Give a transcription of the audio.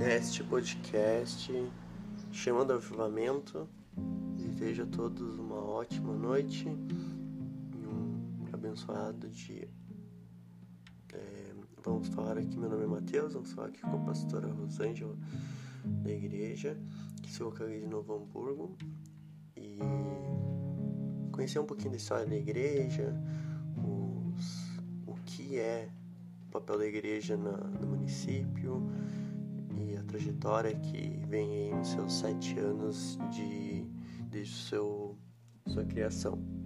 Neste podcast, chamando avivamento, desejo a todos uma ótima noite e um abençoado dia. É, vamos falar aqui, meu nome é Matheus, vamos falar aqui com a pastora Rosângela da igreja, que se localiza em Novo Hamburgo, e conhecer um pouquinho da história da igreja, os, o que é o papel da igreja na, no município, trajetória que vem aí nos seus sete anos de, desde seu, sua criação.